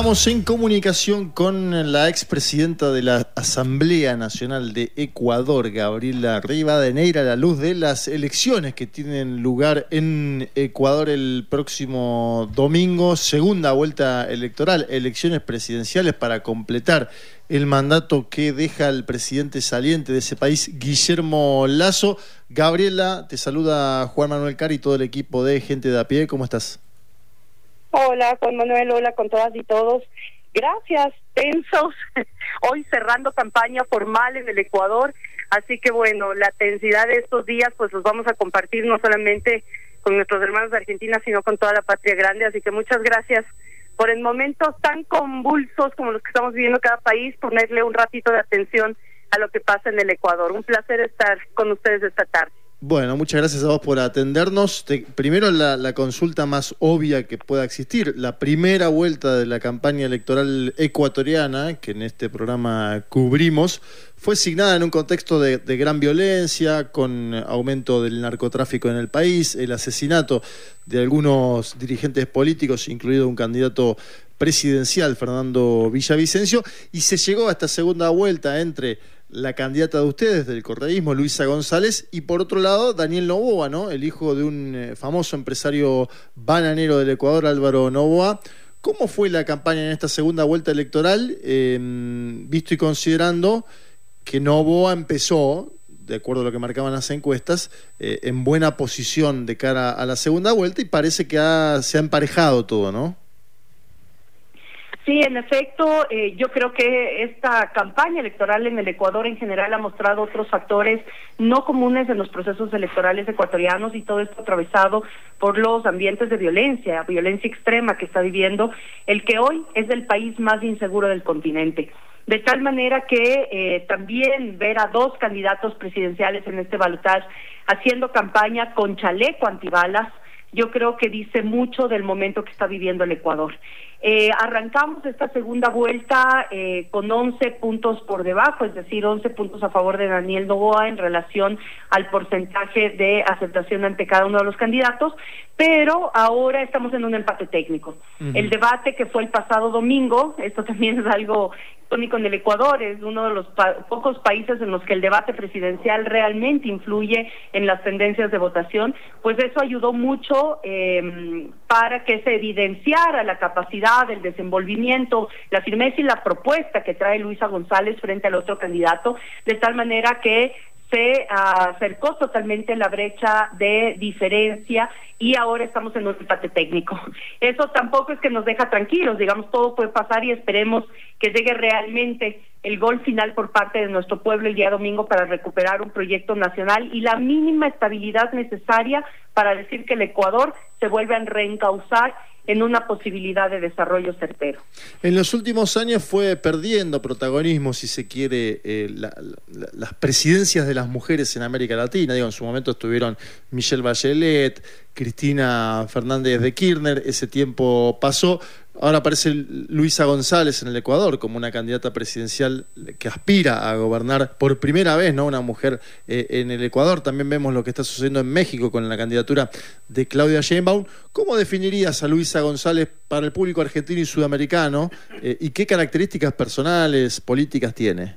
Estamos en comunicación con la expresidenta de la Asamblea Nacional de Ecuador, Gabriela Rivadeneira, a la luz de las elecciones que tienen lugar en Ecuador el próximo domingo, segunda vuelta electoral, elecciones presidenciales para completar el mandato que deja el presidente saliente de ese país, Guillermo Lazo. Gabriela, te saluda Juan Manuel Cari y todo el equipo de Gente de a pie, ¿cómo estás? Hola, Juan Manuel, hola con todas y todos. Gracias, tensos. Hoy cerrando campaña formal en el Ecuador. Así que bueno, la tensidad de estos días pues los vamos a compartir no solamente con nuestros hermanos de Argentina, sino con toda la patria grande. Así que muchas gracias por en momentos tan convulsos como los que estamos viviendo cada país, ponerle un ratito de atención a lo que pasa en el Ecuador. Un placer estar con ustedes esta tarde. Bueno, muchas gracias a vos por atendernos. primero la, consulta más obvia que pueda existir. La primera vuelta de la campaña electoral ecuatoriana, que en este programa cubrimos, fue signada en un contexto de, gran violencia, con aumento del narcotráfico en el país, el asesinato de algunos dirigentes políticos, incluido un candidato presidencial, Fernando Villavicencio, y se llegó a esta segunda vuelta entre la candidata de ustedes del correísmo, Luisa González, y por otro lado, Daniel Novoa, ¿no? el hijo de un eh, famoso empresario bananero del Ecuador, Álvaro Novoa. ¿Cómo fue la campaña en esta segunda vuelta electoral, em, visto y considerando que Novoa empezó, de acuerdo a lo que marcaban las encuestas, eh, en buena posición de cara a la segunda vuelta y parece que se ha emparejado todo, ¿no? Sí, en efecto, eh, yo creo que esta campaña electoral en el Ecuador en general ha mostrado otros factores no comunes en los procesos electorales ecuatorianos y todo esto atravesado por los ambientes de violencia, violencia extrema que está viviendo el que hoy es el país más inseguro del continente. De tal manera que eh, también ver a dos candidatos presidenciales en este balotaje haciendo campaña con chaleco antibalas, yo creo que dice mucho del momento que está viviendo el Ecuador. Eh, arrancamos esta segunda vuelta eh, con 11 puntos por debajo, es decir, 11 puntos a favor de Daniel Novoa en relación al porcentaje de aceptación ante cada uno de los candidatos, pero ahora estamos en un empate técnico. El debate que fue el pasado domingo, esto también es algo tónico en el Ecuador, es uno de los pocos países en los que el debate presidencial realmente influye en las tendencias de votación, pues eso ayudó mucho eh, para que se evidenciara la capacidad, el desenvolvimiento, la firmeza y la propuesta que trae Luisa González frente al otro candidato, de tal manera que se acercó totalmente la brecha de diferencia y ahora estamos en un empate técnico. Eso tampoco es que nos deja tranquilos, digamos, todo puede pasar y esperemos que llegue realmente el gol final por parte de nuestro pueblo el día domingo para recuperar un proyecto nacional y la mínima estabilidad necesaria para decir que el Ecuador se vuelve a reencauzar en una posibilidad de desarrollo certero. En los últimos años fue perdiendo protagonismo, si se quiere, eh, las presidencias de las mujeres en América Latina. Digo, en su momento estuvieron Michelle Bachelet, Cristina Fernández de Kirchner, ese tiempo pasó. Ahora aparece Luisa González en el Ecuador como una candidata presidencial que aspira a gobernar por primera vez, ¿no? Una mujer eh, en el Ecuador. También vemos lo que está sucediendo en México con la candidatura de Claudia Sheinbaum. ¿Cómo definirías a Luisa González para el público argentino y sudamericano? Eh, ¿Y qué características personales, políticas tiene?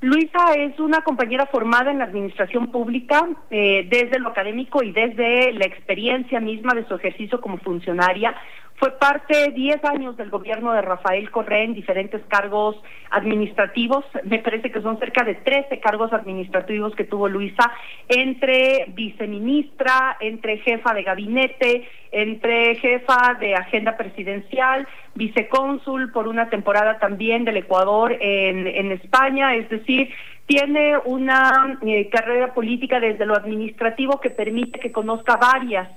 Luisa es una compañera formada en la administración pública eh, desde lo académico y desde la experiencia misma de su ejercicio como funcionaria. Fue parte 10 años del gobierno de Rafael Correa en diferentes cargos administrativos. Me parece que son cerca de 13 cargos administrativos que tuvo Luisa, entre viceministra, entre jefa de gabinete, entre jefa de agenda presidencial, vicecónsul por una temporada también del Ecuador en, España. Es decir, tiene una eh, carrera política desde lo administrativo que permite que conozca varias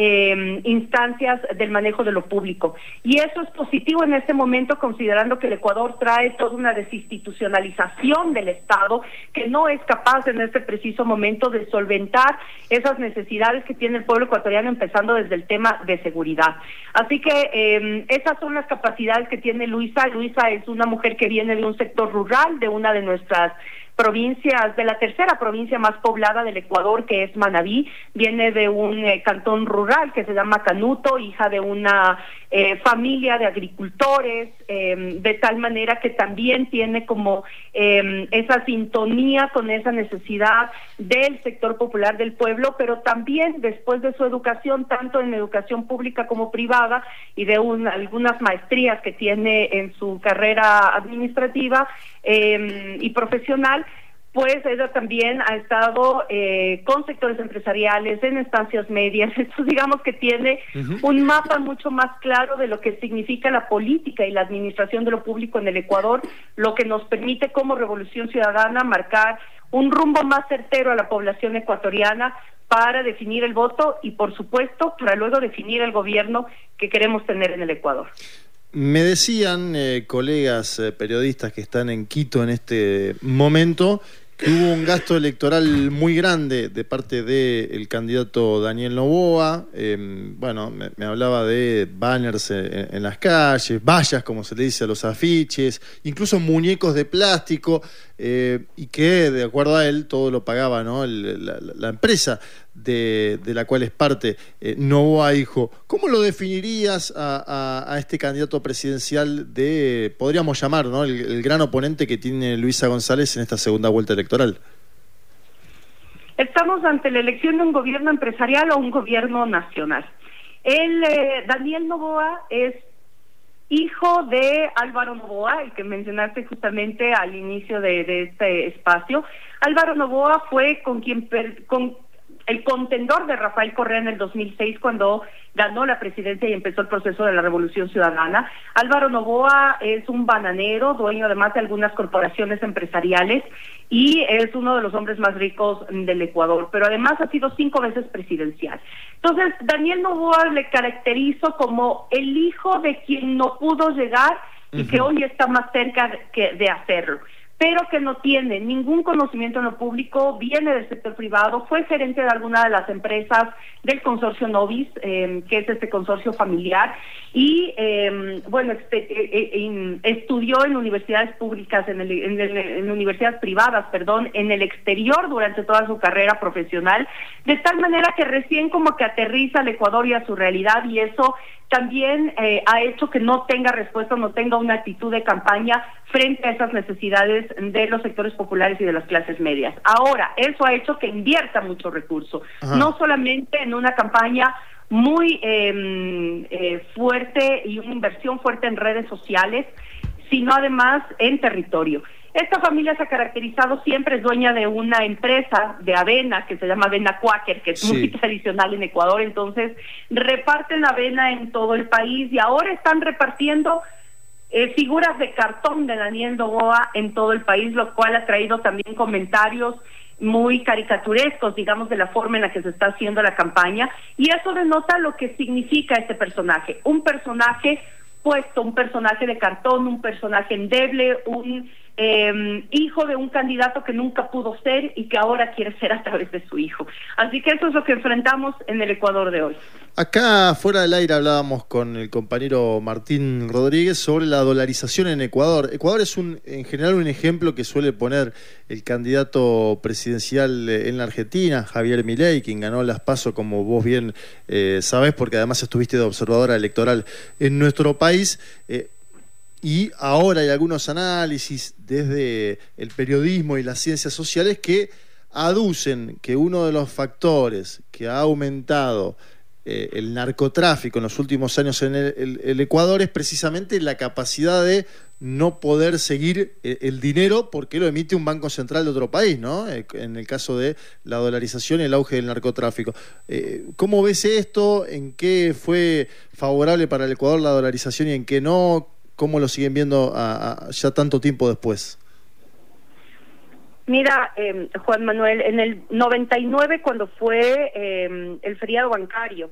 eh, instancias del manejo de lo público. Y eso es positivo en este momento, considerando que el Ecuador trae toda una desinstitucionalización del Estado que no es capaz en este preciso momento de solventar esas necesidades que tiene el pueblo ecuatoriano, empezando desde el tema de seguridad. Así que eh, esas son las capacidades que tiene Luisa. Luisa es una mujer que viene de un sector rural, de una de nuestras provincias, de la tercera provincia más poblada del Ecuador, que es Manabí. Viene de un eh, cantón rural que se llama Canuto, hija de una eh, familia de agricultores, em, de tal manera que también tiene como em, esa sintonía con esa necesidad del sector popular del pueblo, pero también después de su educación, tanto en educación pública como privada, y de algunas maestrías que tiene en su carrera administrativa em, y profesional, pues ella también ha estado eh, con sectores empresariales, en estancias medias, esto digamos que tiene un mapa mucho más claro de lo que significa la política y la administración de lo público en el Ecuador, lo que nos permite como Revolución Ciudadana marcar un rumbo más certero a la población ecuatoriana para definir el voto y, por supuesto, para luego definir el gobierno que queremos tener en el Ecuador. Me decían eh, colegas eh, periodistas que están en Quito en este momento que hubo un gasto electoral muy grande de parte del candidato Daniel Novoa. Em, bueno, me, hablaba de banners en, las calles, vallas, como se le dice a los afiches, incluso muñecos de plástico, eh, y que, de acuerdo a él, todo lo pagaba ¿no? la, empresa de, la cual es parte, eh, Novoa Hijo. ¿Cómo lo definirías a, este candidato presidencial de, podríamos llamar, ¿no? el gran oponente que tiene Luisa González en esta segunda vuelta electoral? Estamos ante la elección de un gobierno empresarial o un gobierno nacional. El eh, Daniel Novoa es hijo de Álvaro Novoa, el que mencionaste justamente al inicio de, este espacio. Álvaro Novoa fue con quien con el contendor de Rafael Correa en el 2006 cuando ganó la presidencia y empezó el proceso de la revolución ciudadana. Álvaro Novoa es un bananero, dueño además de algunas corporaciones empresariales y es uno de los hombres más ricos del Ecuador, pero además ha sido cinco veces presidencial. Entonces, Daniel Novoa le caracterizo como el hijo de quien no pudo llegar y que hoy está más cerca de hacerlo pero que no tiene ningún conocimiento en lo público, viene del sector privado, fue gerente de alguna de las empresas del consorcio Novis, em, que es este consorcio familiar, y em, bueno, este, eh, eh, estudió en universidades públicas, en, en, universidades privadas, perdón, en el exterior durante toda su carrera profesional, de tal manera que recién como que aterriza al Ecuador y a su realidad, y eso también eh, ha hecho que no tenga respuesta, no tenga una actitud de campaña frente a esas necesidades de los sectores populares y de las clases medias. Ahora, eso ha hecho que invierta mucho recurso, no solamente en una campaña muy em, eh, fuerte y una inversión fuerte en redes sociales, sino además en territorio. Esta familia se ha caracterizado siempre, es dueña de una empresa de avena que se llama Avena Quaker, que es muy tradicional en Ecuador, entonces reparten avena en todo el país y ahora están repartiendo eh, figuras de cartón de Daniel Dogoa en todo el país, lo cual ha traído también comentarios muy caricaturescos, digamos, de la forma en la que se está haciendo la campaña, y eso denota lo que significa este personaje, un personaje puesto, un personaje de cartón, un personaje endeble, un eh, hijo de un candidato que nunca pudo ser y que ahora quiere ser a través de su hijo. Así que eso es lo que enfrentamos en el Ecuador de hoy. Acá fuera del aire hablábamos con el compañero Martín Rodríguez sobre la dolarización en Ecuador. Ecuador es un, en general un ejemplo que suele poner el candidato presidencial en la Argentina, Javier Milei, quien ganó las PASO, como vos bien eh, sabés, porque además estuviste de observadora electoral en nuestro país. Eh, y ahora hay algunos análisis desde el periodismo y las ciencias sociales que aducen que uno de los factores que ha aumentado eh, el narcotráfico en los últimos años en el, Ecuador es precisamente la capacidad de no poder seguir eh, el, dinero porque lo emite un banco central de otro país, ¿no? Eh, en el caso de la dolarización y el auge del narcotráfico. ¿Cómo ves esto? ¿En qué fue favorable para el Ecuador la dolarización y en qué no? ¿Cómo lo siguen viendo ya tanto tiempo después? Mira, eh, Juan Manuel, en el 99 cuando fue eh, el feriado bancario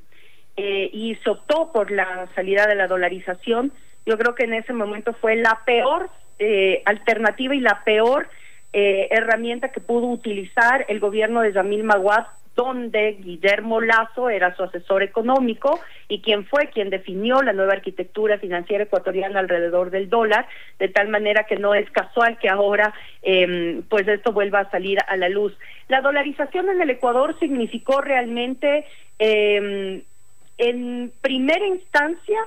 eh, y se optó por la salida de la dolarización, yo creo que en ese momento fue la peor eh, alternativa y la peor herramienta que pudo utilizar el gobierno de Yamil Maguad donde Guillermo Lazo era su asesor económico y quien fue quien definió la nueva arquitectura financiera ecuatoriana alrededor del dólar, de tal manera que no es casual que ahora eh, pues esto vuelva a salir a la luz. La dolarización en el Ecuador significó realmente eh, en primera instancia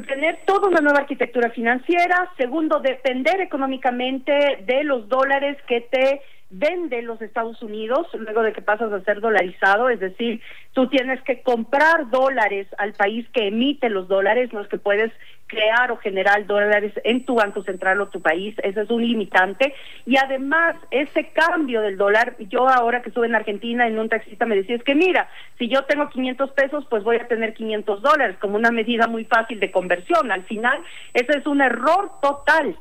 tener toda una nueva arquitectura financiera, segundo, depender económicamente de los dólares que te vende los Estados Unidos luego de que pasas a ser dolarizado, es decir, tú tienes que comprar dólares al país que emite los dólares, no es que puedes crear o generar dólares en tu banco central o tu país, ese es un limitante. Y además ese cambio del dólar, yo ahora que estuve en Argentina en un taxista me decía, es que mira, si yo tengo 500 pesos, pues voy a tener 500 dólares como una medida muy fácil de conversión, al final ese es un error total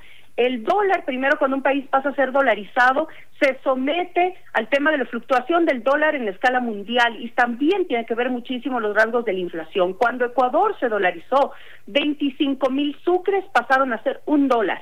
el dólar, primero cuando un país pasa a ser dolarizado, se somete al tema de la fluctuación del dólar en la escala mundial y también tiene que ver muchísimo los rasgos de la inflación. Cuando Ecuador se dolarizó, 25 mil sucres pasaron a ser un dólar.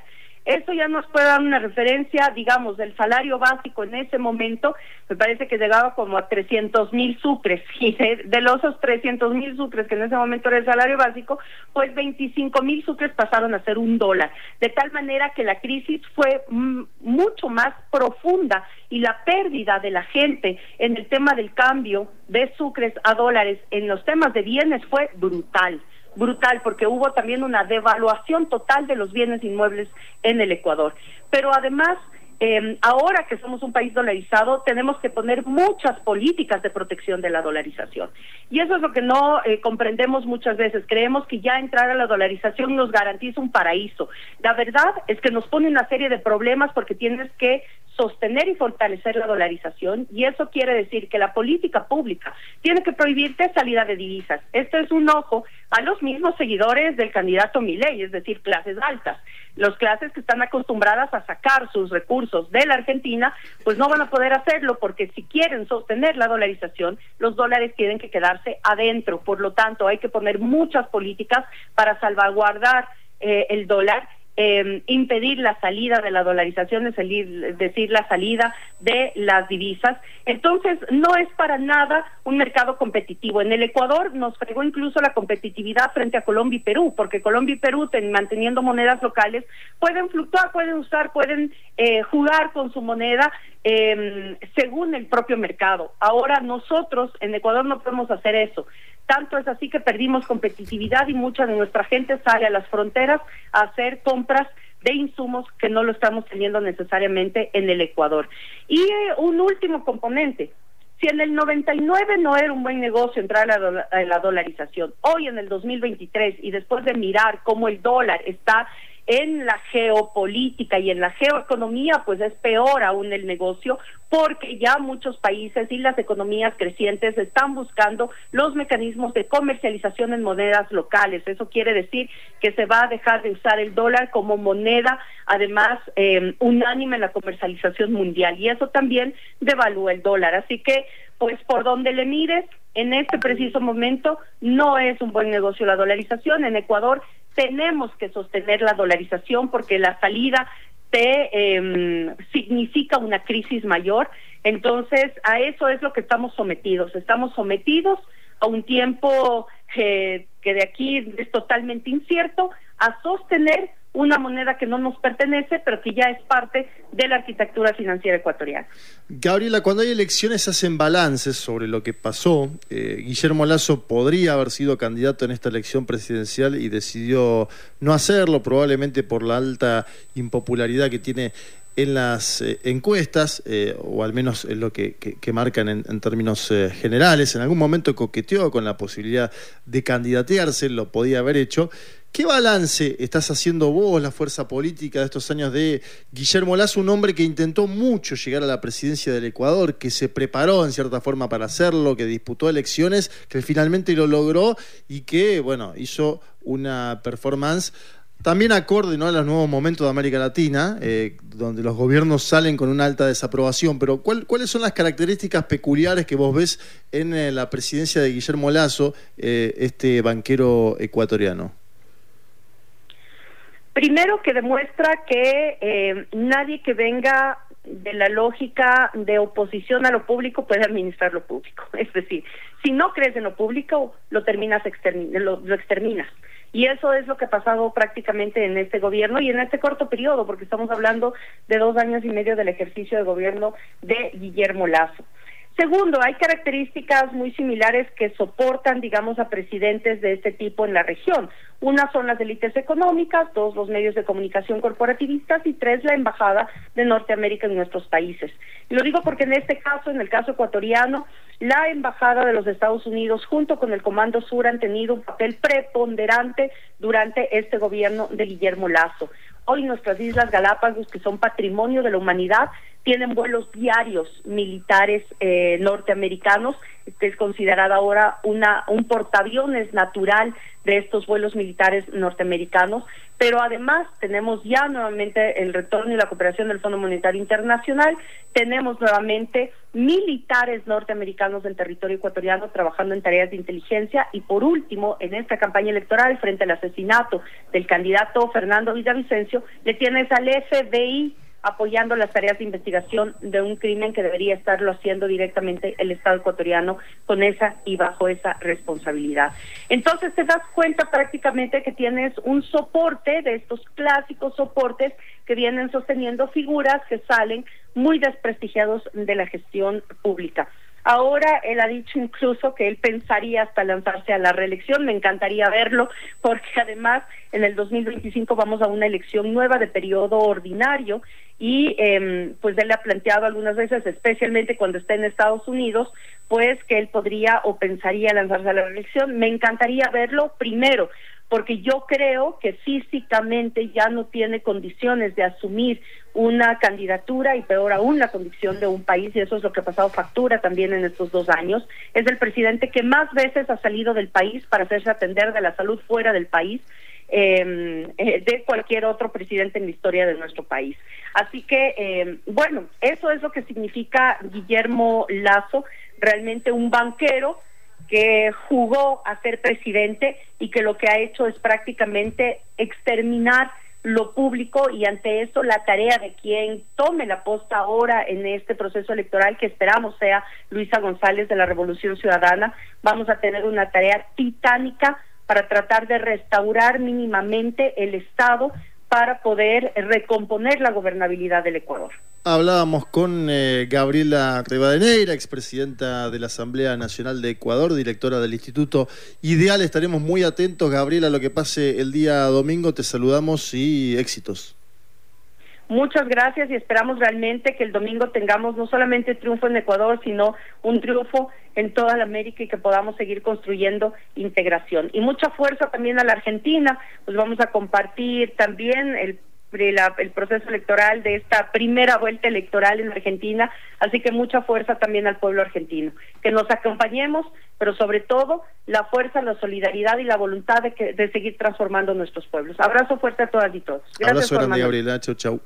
Eso ya nos puede dar una referencia, digamos, del salario básico en ese momento, me parece que llegaba como a 300 mil sucres, y de, los 300 mil sucres que en ese momento era el salario básico, pues 25 mil sucres pasaron a ser un dólar, de tal manera que la crisis fue mucho más profunda y la pérdida de la gente en el tema del cambio de sucres a dólares en los temas de bienes fue brutal brutal porque hubo también una devaluación total de los bienes inmuebles en el Ecuador. Pero además, eh, ahora que somos un país dolarizado, tenemos que poner muchas políticas de protección de la dolarización. Y eso es lo que no eh, comprendemos muchas veces. Creemos que ya entrar a la dolarización nos garantiza un paraíso. La verdad es que nos pone una serie de problemas porque tienes que sostener y fortalecer la dolarización y eso quiere decir que la política pública tiene que prohibirte salida de divisas. Esto es un ojo a los mismos seguidores del candidato Milei, es decir, clases altas. Los clases que están acostumbradas a sacar sus recursos de la Argentina, pues no van a poder hacerlo porque si quieren sostener la dolarización, los dólares tienen que quedarse adentro. Por lo tanto, hay que poner muchas políticas para salvaguardar eh, el dólar eh, impedir la salida de la dolarización, es decir, la salida de las divisas. Entonces, no es para nada un mercado competitivo. En el Ecuador nos fregó incluso la competitividad frente a Colombia y Perú, porque Colombia y Perú, manteniendo monedas locales, pueden fluctuar, pueden usar, pueden eh, jugar con su moneda eh, según el propio mercado. Ahora nosotros en Ecuador no podemos hacer eso. Tanto es así que perdimos competitividad y mucha de nuestra gente sale a las fronteras a hacer compras de insumos que no lo estamos teniendo necesariamente en el Ecuador. Y eh, un último componente, si en el 99 no era un buen negocio entrar a la, a la, dolarización, hoy en el 2023 y después de mirar cómo el dólar está en la geopolítica y en la geoeconomía, pues es peor aún el negocio porque ya muchos países y las economías crecientes están buscando los mecanismos de comercialización en monedas locales. Eso quiere decir que se va a dejar de usar el dólar como moneda, además eh, unánime en la comercialización mundial y eso también devalúa el dólar. Así que, pues por donde le mires, en este preciso momento no es un buen negocio la dolarización. En Ecuador tenemos que sostener la dolarización porque la salida te em, significa una crisis mayor. Entonces, a eso es lo que estamos sometidos. Estamos sometidos a un tiempo que de aquí es totalmente incierto, a sostener una moneda que no nos pertenece, pero que ya es parte de la arquitectura financiera ecuatoriana. Gabriela, cuando hay elecciones hacen balances sobre lo que pasó. Eh, Guillermo Lazo podría haber sido candidato en esta elección presidencial y decidió no hacerlo, probablemente por la alta impopularidad que tiene en las eh, encuestas, eh, o al menos en lo que, marcan en, términos generales. En algún momento coqueteó con la posibilidad de candidatearse, lo podía haber hecho. ¿Qué balance estás haciendo vos, la fuerza política de estos años de Guillermo Lazo, un hombre que intentó mucho llegar a la presidencia del Ecuador, que se preparó en cierta forma para hacerlo, que disputó elecciones, que finalmente lo logró y que, bueno, hizo una performance también acorde ¿no? a los nuevos momentos de América Latina, eh, donde los gobiernos salen con una alta desaprobación, pero ¿cuáles son las características peculiares que vos ves en eh, la presidencia de Guillermo Lazo, eh, este banquero ecuatoriano? Primero que demuestra que eh, nadie que venga de la lógica de oposición a lo público puede administrar lo público. Es decir, si no crees en lo público, lo terminas lo, lo exterminas. Y eso es lo que ha pasado prácticamente en este gobierno y en este corto periodo, porque estamos hablando de dos años y medio del ejercicio de gobierno de Guillermo Lazo. Segundo, hay características muy similares que soportan, digamos, a presidentes de este tipo en la región. Una son las élites económicas, dos, los medios de comunicación corporativistas y tres, la embajada de Norteamérica en nuestros países. Lo digo porque en este caso, en el caso ecuatoriano, la embajada de los Estados Unidos junto con el Comando Sur han tenido un papel preponderante durante este gobierno de Guillermo Lazo. Hoy nuestras Islas Galápagos, que son patrimonio de la humanidad, tienen vuelos diarios militares eh, norteamericanos, que es considerada ahora una un portaaviones natural de estos vuelos militares norteamericanos, pero además tenemos ya nuevamente el retorno y la cooperación del Fondo Monetario Internacional, tenemos nuevamente militares norteamericanos del territorio ecuatoriano trabajando en tareas de inteligencia. Y por último, en esta campaña electoral frente al asesinato del candidato Fernando Villavicencio, le tienes al FBI apoyando las tareas de investigación de un crimen que debería estarlo haciendo directamente el Estado ecuatoriano con esa y bajo esa responsabilidad. Entonces te das cuenta prácticamente que tienes un soporte de estos clásicos soportes que vienen sosteniendo figuras que salen muy desprestigiados de la gestión pública. Ahora él ha dicho incluso que él pensaría hasta lanzarse a la reelección. Me encantaría verlo porque además en el 2025 vamos a una elección nueva de periodo ordinario y eh, pues él ha planteado algunas veces, especialmente cuando está en Estados Unidos, pues que él podría o pensaría lanzarse a la reelección. Me encantaría verlo primero porque yo creo que físicamente ya no tiene condiciones de asumir una candidatura y peor aún la condición de un país, y eso es lo que ha pasado factura también en estos dos años. Es el presidente que más veces ha salido del país para hacerse atender de la salud fuera del país. Em, eh, de cualquier otro presidente en la historia de nuestro país. Así que, eh, bueno, eso es lo que significa Guillermo Lazo, realmente un banquero que jugó a ser presidente y que lo que ha hecho es prácticamente exterminar lo público y ante eso la tarea de quien tome la posta ahora en este proceso electoral que esperamos sea Luisa González de la Revolución Ciudadana, vamos a tener una tarea titánica para tratar de restaurar mínimamente el Estado para poder recomponer la gobernabilidad del Ecuador. Hablábamos con eh, Gabriela Rivadeneira, expresidenta de la Asamblea Nacional de Ecuador, directora del Instituto Ideal. Estaremos muy atentos, Gabriela, a lo que pase el día domingo. Te saludamos y éxitos. Muchas gracias y esperamos realmente que el domingo tengamos no solamente triunfo en Ecuador, sino un triunfo en toda la América y que podamos seguir construyendo integración. Y mucha fuerza también a la Argentina, pues vamos a compartir también el el proceso electoral de esta primera vuelta electoral en Argentina, así que mucha fuerza también al pueblo argentino, que nos acompañemos, pero sobre todo la fuerza, la solidaridad y la voluntad de, que, de seguir transformando nuestros pueblos. Abrazo fuerte a todas y todos. Gracias, Abrazo grande, Gabriela. Chau, chau.